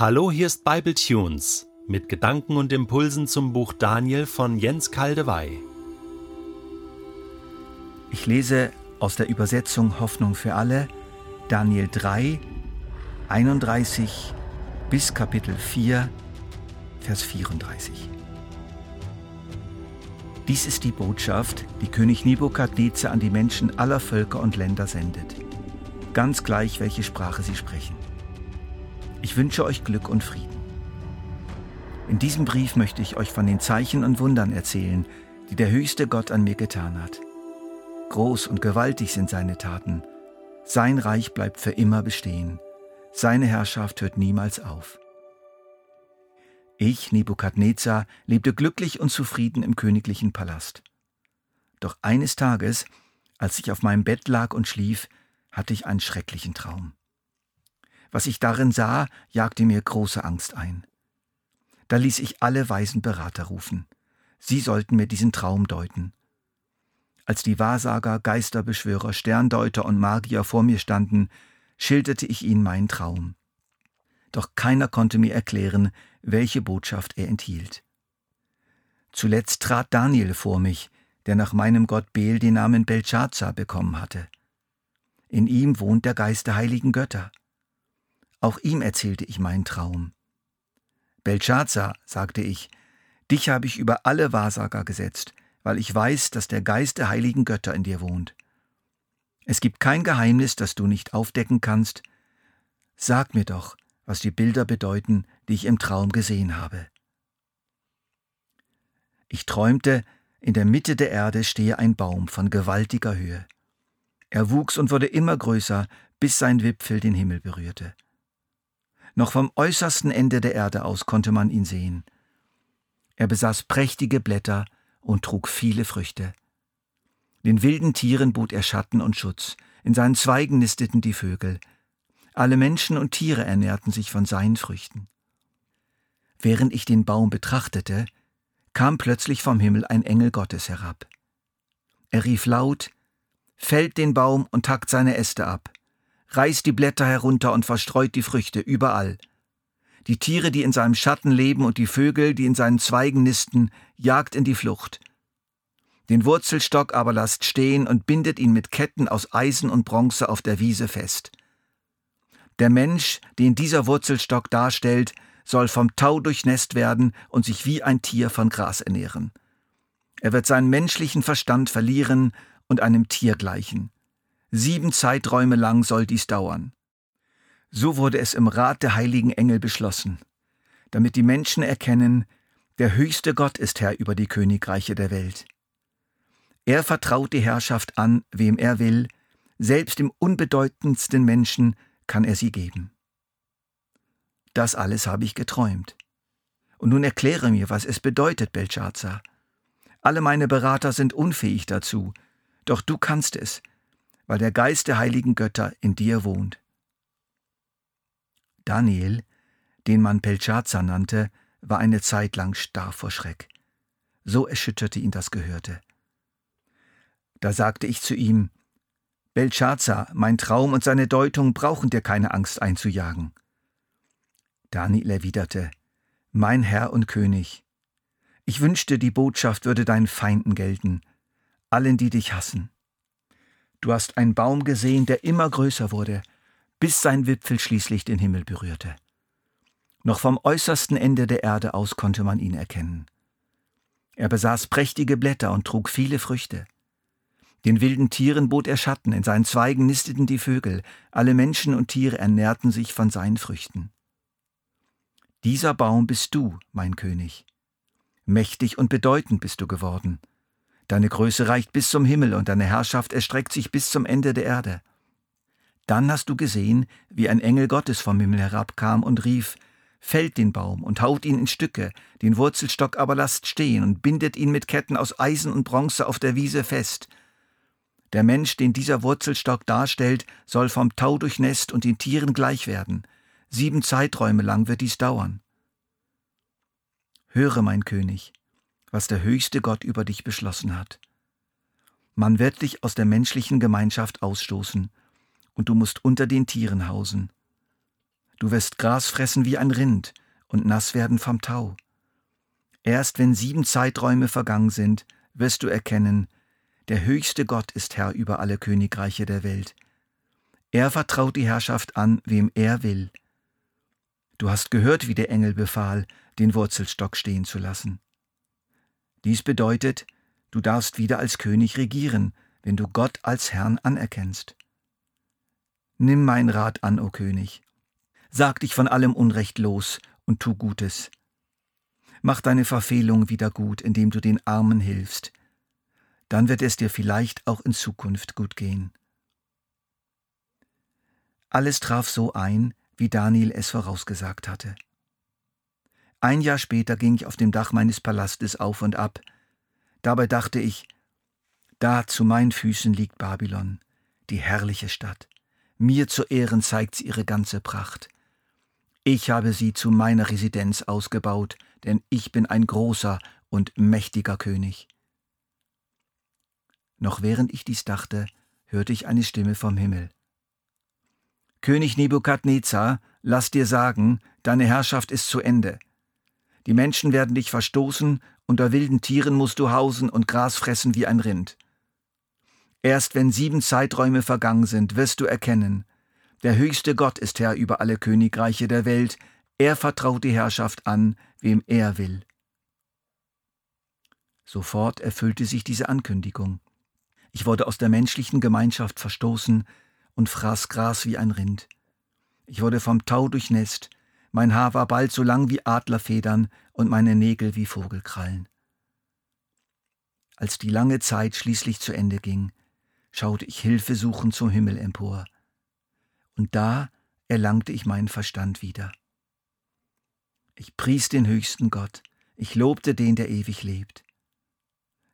Hallo, hier ist Bible Tunes mit Gedanken und Impulsen zum Buch Daniel von Jens Kaldewey. Ich lese aus der Übersetzung Hoffnung für alle Daniel 3, 31 bis Kapitel 4, Vers 34. Dies ist die Botschaft, die König Nebukadnezar an die Menschen aller Völker und Länder sendet, ganz gleich, welche Sprache sie sprechen. Ich wünsche euch Glück und Frieden. In diesem Brief möchte ich euch von den Zeichen und Wundern erzählen, die der höchste Gott an mir getan hat. Groß und gewaltig sind seine Taten. Sein Reich bleibt für immer bestehen. Seine Herrschaft hört niemals auf. Ich, Nebukadnezar, lebte glücklich und zufrieden im königlichen Palast. Doch eines Tages, als ich auf meinem Bett lag und schlief, hatte ich einen schrecklichen Traum. Was ich darin sah, jagte mir große Angst ein. Da ließ ich alle weisen Berater rufen. Sie sollten mir diesen Traum deuten. Als die Wahrsager, Geisterbeschwörer, Sterndeuter und Magier vor mir standen, schilderte ich ihnen meinen Traum. Doch keiner konnte mir erklären, welche Botschaft er enthielt. Zuletzt trat Daniel vor mich, der nach meinem Gott Bel den Namen Belshazzar bekommen hatte. In ihm wohnt der Geist der heiligen Götter. Auch ihm erzählte ich meinen Traum. Belshazzar, sagte ich, dich habe ich über alle Wahrsager gesetzt, weil ich weiß, dass der Geist der heiligen Götter in dir wohnt. Es gibt kein Geheimnis, das du nicht aufdecken kannst. Sag mir doch, was die Bilder bedeuten, die ich im Traum gesehen habe. Ich träumte, in der Mitte der Erde stehe ein Baum von gewaltiger Höhe. Er wuchs und wurde immer größer, bis sein Wipfel den Himmel berührte. Noch vom äußersten Ende der Erde aus konnte man ihn sehen. Er besaß prächtige Blätter und trug viele Früchte. Den wilden Tieren bot er Schatten und Schutz, in seinen Zweigen nisteten die Vögel. Alle Menschen und Tiere ernährten sich von seinen Früchten. Während ich den Baum betrachtete, kam plötzlich vom Himmel ein Engel Gottes herab. Er rief laut, Fällt den Baum und hackt seine Äste ab reißt die Blätter herunter und verstreut die Früchte überall. Die Tiere, die in seinem Schatten leben und die Vögel, die in seinen Zweigen nisten, jagt in die Flucht. Den Wurzelstock aber lasst stehen und bindet ihn mit Ketten aus Eisen und Bronze auf der Wiese fest. Der Mensch, den dieser Wurzelstock darstellt, soll vom Tau durchnässt werden und sich wie ein Tier von Gras ernähren. Er wird seinen menschlichen Verstand verlieren und einem Tier gleichen. Sieben Zeiträume lang soll dies dauern. So wurde es im Rat der heiligen Engel beschlossen, damit die Menschen erkennen, der höchste Gott ist Herr über die Königreiche der Welt. Er vertraut die Herrschaft an, wem er will, selbst dem unbedeutendsten Menschen kann er sie geben. Das alles habe ich geträumt. Und nun erkläre mir, was es bedeutet, Belshazzar. Alle meine Berater sind unfähig dazu, doch du kannst es, weil der Geist der heiligen Götter in dir wohnt. Daniel, den man Belshazzar nannte, war eine Zeit lang starr vor Schreck. So erschütterte ihn das Gehörte. Da sagte ich zu ihm, Belshazzar, mein Traum und seine Deutung brauchen dir keine Angst einzujagen. Daniel erwiderte, Mein Herr und König, ich wünschte, die Botschaft würde deinen Feinden gelten, allen, die dich hassen. Du hast einen Baum gesehen, der immer größer wurde, bis sein Wipfel schließlich den Himmel berührte. Noch vom äußersten Ende der Erde aus konnte man ihn erkennen. Er besaß prächtige Blätter und trug viele Früchte. Den wilden Tieren bot er Schatten, in seinen Zweigen nisteten die Vögel, alle Menschen und Tiere ernährten sich von seinen Früchten. Dieser Baum bist du, mein König. Mächtig und bedeutend bist du geworden. Deine Größe reicht bis zum Himmel und deine Herrschaft erstreckt sich bis zum Ende der Erde. Dann hast du gesehen, wie ein Engel Gottes vom Himmel herabkam und rief, Fällt den Baum und haut ihn in Stücke, den Wurzelstock aber lasst stehen und bindet ihn mit Ketten aus Eisen und Bronze auf der Wiese fest. Der Mensch, den dieser Wurzelstock darstellt, soll vom Tau durchnässt und den Tieren gleich werden. Sieben Zeiträume lang wird dies dauern. Höre, mein König, was der höchste Gott über dich beschlossen hat. Man wird dich aus der menschlichen Gemeinschaft ausstoßen, und du musst unter den Tieren hausen. Du wirst Gras fressen wie ein Rind und nass werden vom Tau. Erst wenn sieben Zeiträume vergangen sind, wirst du erkennen, der höchste Gott ist Herr über alle Königreiche der Welt. Er vertraut die Herrschaft an, wem er will. Du hast gehört, wie der Engel befahl, den Wurzelstock stehen zu lassen. Dies bedeutet, du darfst wieder als König regieren, wenn du Gott als Herrn anerkennst. Nimm mein Rat an, o König. Sag dich von allem Unrecht los und tu Gutes. Mach deine Verfehlung wieder gut, indem du den Armen hilfst. Dann wird es dir vielleicht auch in Zukunft gut gehen. Alles traf so ein, wie Daniel es vorausgesagt hatte. Ein Jahr später ging ich auf dem Dach meines Palastes auf und ab. Dabei dachte ich, da zu meinen Füßen liegt Babylon, die herrliche Stadt. Mir zu Ehren zeigt sie ihre ganze Pracht. Ich habe sie zu meiner Residenz ausgebaut, denn ich bin ein großer und mächtiger König. Noch während ich dies dachte, hörte ich eine Stimme vom Himmel. König Nebukadnezar, lass dir sagen, deine Herrschaft ist zu Ende. Die Menschen werden dich verstoßen, unter wilden Tieren musst du hausen und Gras fressen wie ein Rind. Erst wenn sieben Zeiträume vergangen sind, wirst du erkennen, der höchste Gott ist Herr über alle Königreiche der Welt, er vertraut die Herrschaft an, wem er will. Sofort erfüllte sich diese Ankündigung. Ich wurde aus der menschlichen Gemeinschaft verstoßen und fraß Gras wie ein Rind. Ich wurde vom Tau durchnässt, mein Haar war bald so lang wie Adlerfedern und meine Nägel wie Vogelkrallen. Als die lange Zeit schließlich zu Ende ging, schaute ich hilfesuchend zum Himmel empor. Und da erlangte ich meinen Verstand wieder. Ich pries den höchsten Gott, ich lobte den, der ewig lebt.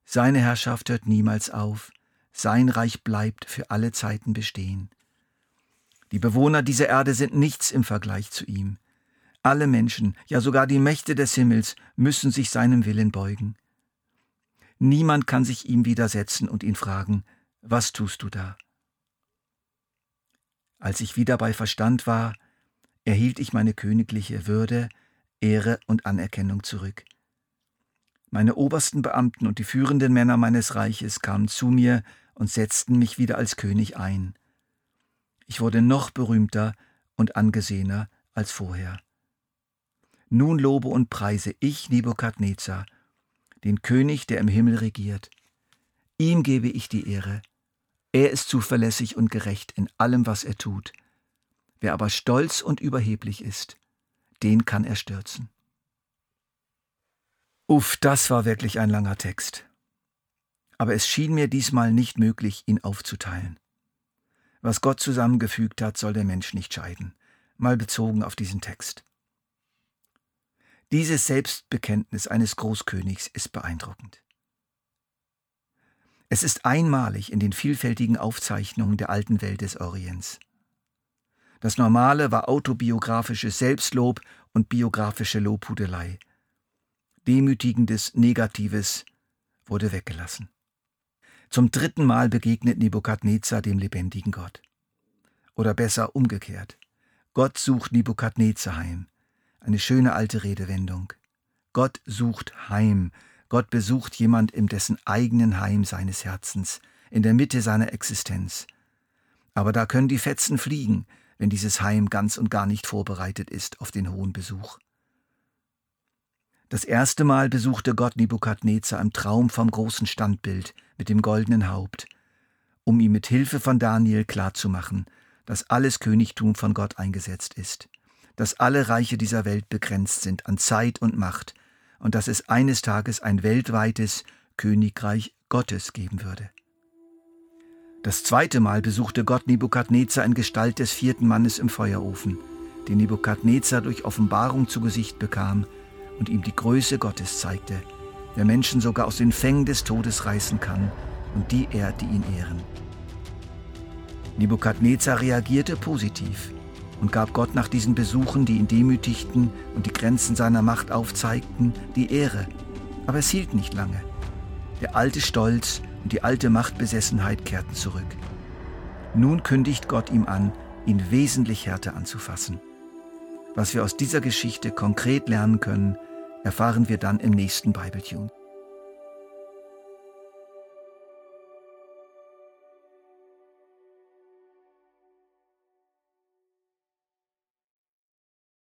Seine Herrschaft hört niemals auf, sein Reich bleibt für alle Zeiten bestehen. Die Bewohner dieser Erde sind nichts im Vergleich zu ihm. Alle Menschen, ja sogar die Mächte des Himmels, müssen sich seinem Willen beugen. Niemand kann sich ihm widersetzen und ihn fragen, was tust du da? Als ich wieder bei Verstand war, erhielt ich meine königliche Würde, Ehre und Anerkennung zurück. Meine obersten Beamten und die führenden Männer meines Reiches kamen zu mir und setzten mich wieder als König ein. Ich wurde noch berühmter und angesehener als vorher. Nun lobe und preise ich Nebukadnezar, den König, der im Himmel regiert. Ihm gebe ich die Ehre, er ist zuverlässig und gerecht in allem, was er tut. Wer aber stolz und überheblich ist, den kann er stürzen. Uff, das war wirklich ein langer Text. Aber es schien mir diesmal nicht möglich, ihn aufzuteilen. Was Gott zusammengefügt hat, soll der Mensch nicht scheiden, mal bezogen auf diesen Text. Dieses Selbstbekenntnis eines Großkönigs ist beeindruckend. Es ist einmalig in den vielfältigen Aufzeichnungen der alten Welt des Orients. Das Normale war autobiografisches Selbstlob und biografische Lobhudelei. Demütigendes, Negatives wurde weggelassen. Zum dritten Mal begegnet Nebukadnezar dem lebendigen Gott. Oder besser umgekehrt. Gott sucht Nebukadnezar heim. Eine schöne alte Redewendung. Gott sucht heim, Gott besucht jemand in dessen eigenen Heim seines Herzens, in der Mitte seiner Existenz. Aber da können die Fetzen fliegen, wenn dieses Heim ganz und gar nicht vorbereitet ist auf den hohen Besuch. Das erste Mal besuchte Gott Nebukadnezar im Traum vom großen Standbild mit dem goldenen Haupt, um ihm mit Hilfe von Daniel klarzumachen, dass alles Königtum von Gott eingesetzt ist, dass alle Reiche dieser Welt begrenzt sind an Zeit und Macht, und dass es eines Tages ein weltweites Königreich Gottes geben würde. Das zweite Mal besuchte Gott Nebukadnezar in Gestalt des vierten Mannes im Feuerofen, den Nebukadnezar durch Offenbarung zu Gesicht bekam und ihm die Größe Gottes zeigte, der Menschen sogar aus den Fängen des Todes reißen kann und die ehrt, die ihn ehren. Nebukadnezar reagierte positiv und gab Gott nach diesen Besuchen, die ihn demütigten und die Grenzen seiner Macht aufzeigten, die Ehre. Aber es hielt nicht lange. Der alte Stolz und die alte Machtbesessenheit kehrten zurück. Nun kündigt Gott ihm an, ihn wesentlich härter anzufassen. Was wir aus dieser Geschichte konkret lernen können, erfahren wir dann im nächsten Bibletune.